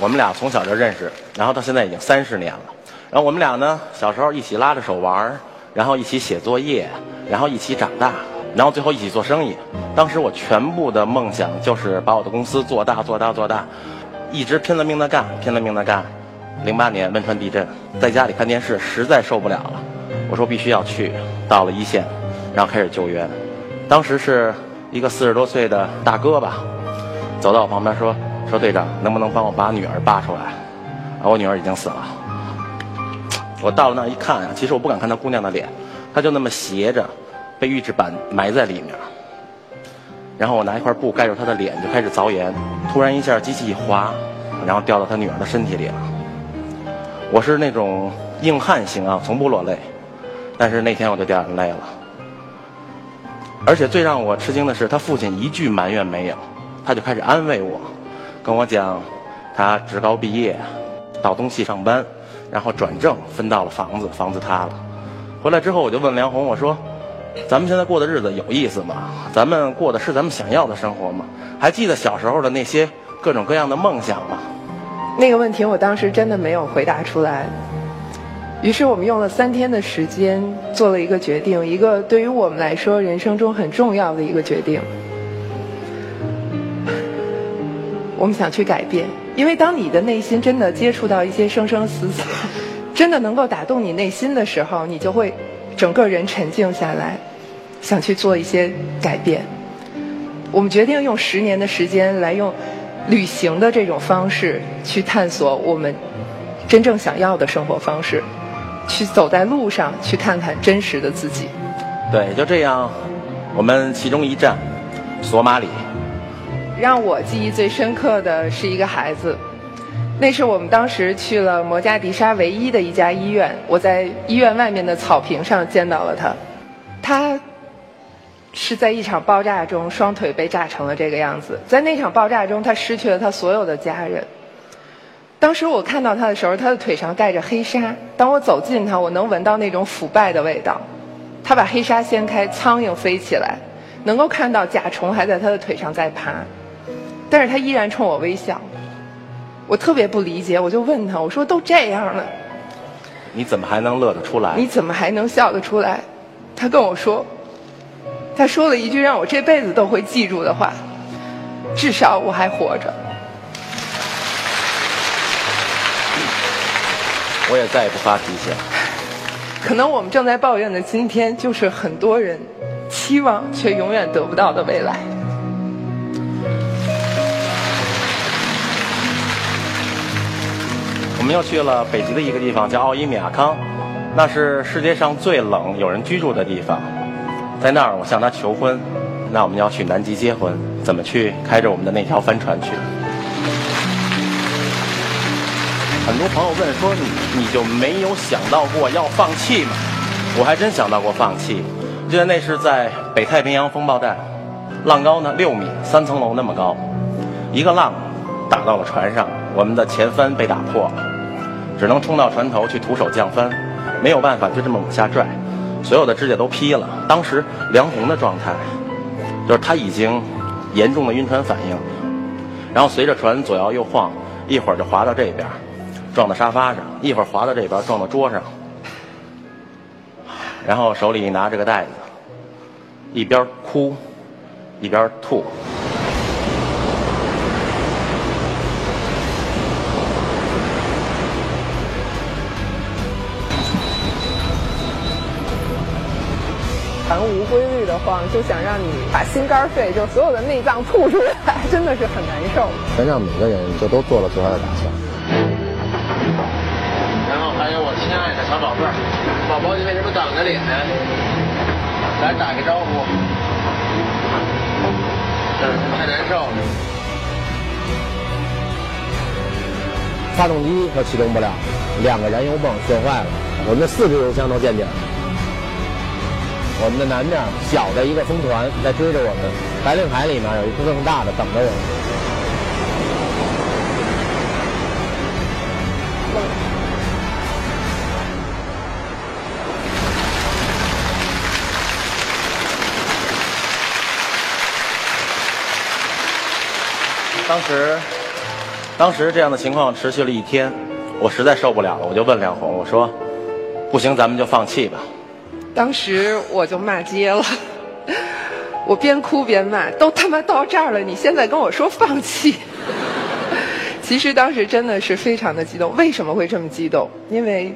我们俩从小就认识，然后到现在已经三十年了。然后我们俩呢，小时候一起拉着手玩，然后一起写作业，然后一起长大，然后最后一起做生意。当时我全部的梦想就是把我的公司做大、做大、做大，一直拼了命的干，拼了命的干。零八年汶川地震，在家里看电视，实在受不了了，我说必须要去，到了一线，然后开始救援。当时是一个四十多岁的大哥吧，走到我旁边说。说队长，能不能帮我把女儿扒出来？我女儿已经死了。我到了那一看啊，其实我不敢看她姑娘的脸，她就那么斜着，被预制板埋在里面。然后我拿一块布盖住她的脸，就开始凿岩。突然一下，机器一滑，然后掉到她女儿的身体里了。我是那种硬汉型啊，从不落泪。但是那天我就掉眼泪了。而且最让我吃惊的是，他父亲一句埋怨没有，他就开始安慰我。跟我讲，他职高毕业，到东系上班，然后转正分到了房子，房子塌了。回来之后我就问梁红，我说：“咱们现在过的日子有意思吗？咱们过的是咱们想要的生活吗？还记得小时候的那些各种各样的梦想吗？”那个问题我当时真的没有回答出来。于是我们用了三天的时间做了一个决定，一个对于我们来说人生中很重要的一个决定。我们想去改变，因为当你的内心真的接触到一些生生死死，真的能够打动你内心的时候，你就会整个人沉静下来，想去做一些改变。我们决定用十年的时间来用旅行的这种方式去探索我们真正想要的生活方式，去走在路上，去看看真实的自己。对，就这样，我们其中一站，索马里。让我记忆最深刻的是一个孩子，那是我们当时去了摩加迪沙唯一的一家医院，我在医院外面的草坪上见到了他，他是在一场爆炸中双腿被炸成了这个样子，在那场爆炸中他失去了他所有的家人。当时我看到他的时候，他的腿上盖着黑纱，当我走近他，我能闻到那种腐败的味道。他把黑纱掀开，苍蝇飞起来，能够看到甲虫还在他的腿上在爬。但是他依然冲我微笑，我特别不理解，我就问他，我说都这样了，你怎么还能乐得出来？你怎么还能笑得出来？他跟我说，他说了一句让我这辈子都会记住的话，至少我还活着。我也再也不发脾气了。可能我们正在抱怨的今天，就是很多人期望却永远得不到的未来。我们又去了北极的一个地方，叫奥伊米亚康，那是世界上最冷、有人居住的地方。在那儿，我向他求婚。那我们要去南极结婚，怎么去？开着我们的那条帆船去。很多朋友问说：“你你就没有想到过要放弃吗？”我还真想到过放弃。记得那是在北太平洋风暴带，浪高呢六米，三层楼那么高，一个浪打到了船上，我们的前帆被打破了。只能冲到船头去徒手降帆，没有办法就这么往下拽，所有的指甲都劈了。当时梁红的状态，就是他已经严重的晕船反应，然后随着船左摇右晃，一会儿就滑到这边，撞到沙发上；一会儿滑到这边，撞到桌上，然后手里拿着个袋子，一边哭一边吐。就想让你把心肝肺，就所有的内脏吐出来，真的是很难受。全让每个人就都做了最坏的打算。然后还有我亲爱的小宝贝儿，宝宝你为什么挡着脸呢？来打个招呼。嗯，太难受了。发动机可启动不了，两个燃油泵损坏了，我们的四支油箱都见底了。我们的南面小的一个风团在追着我们，白令海里面有一个更大的等着我们。当时当时这样的情况持续了一天，我实在受不了了，我就问梁红，我说：“不行，咱们就放弃吧。”当时我就骂街了，我边哭边骂：“都他妈到这儿了，你现在跟我说放弃？” 其实当时真的是非常的激动。为什么会这么激动？因为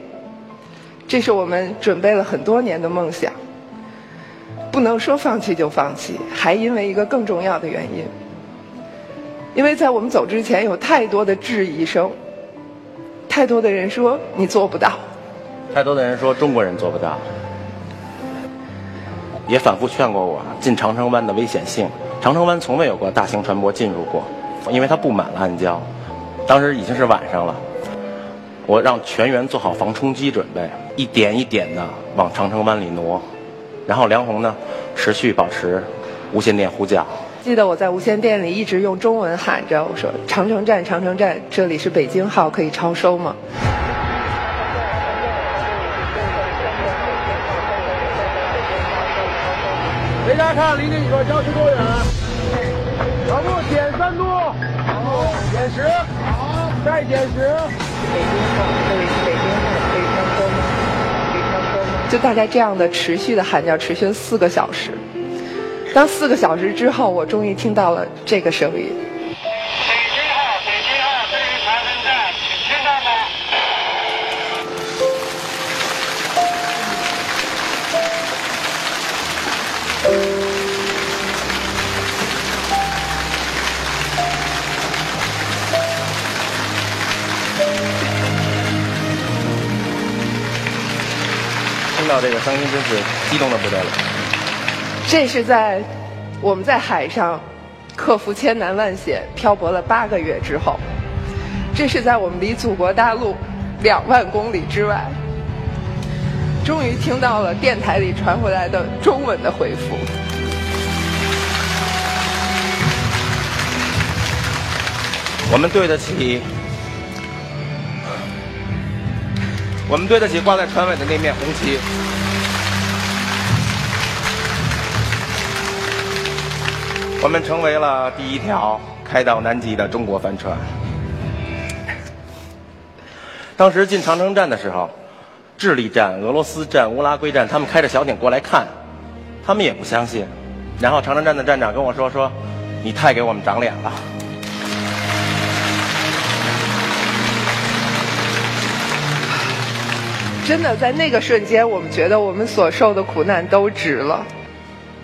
这是我们准备了很多年的梦想，不能说放弃就放弃，还因为一个更重要的原因。因为在我们走之前，有太多的质疑声，太多的人说你做不到，太多的人说中国人做不到，也反复劝过我进长城湾的危险性。长城湾从未有过大型船舶进入过，因为它布满了暗礁。当时已经是晚上了，我让全员做好防冲击准备，一点一点的往长城湾里挪，然后梁红呢持续保持无线电呼叫。记得我在无线电里一直用中文喊着：“我说长城站，长城站，这里是北京号，可以超收吗？”大家看离那几个郊区多远？跑步减三度，好，减十，好，再减十。北京号，这里北京号，可以超收吗？可以超收吗？就大概这样的持续的喊叫，持续了四个小时。当四个小时之后，我终于听到了这个声音。听到这个声音，真是激动的不得了。这是在我们在海上克服千难万险、漂泊了八个月之后，这是在我们离祖国大陆两万公里之外，终于听到了电台里传回来的中文的回复。我们对得起，我们对得起挂在船尾的那面红旗。我们成为了第一条开到南极的中国帆船。当时进长城站的时候，智利站、俄罗斯站、乌拉圭站，他们开着小艇过来看，他们也不相信。然后长城站的站长跟我说：“说你太给我们长脸了。”真的，在那个瞬间，我们觉得我们所受的苦难都值了。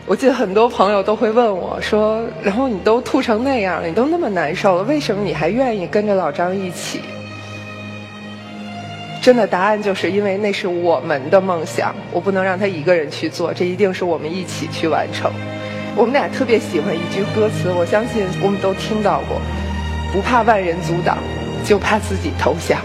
我记得很多朋友都会问我说：“然后你都吐成那样了，你都那么难受了，为什么你还愿意跟着老张一起？”真的，答案就是因为那是我们的梦想，我不能让他一个人去做，这一定是我们一起去完成。我们俩特别喜欢一句歌词，我相信我们都听到过：“不怕万人阻挡，就怕自己投降。”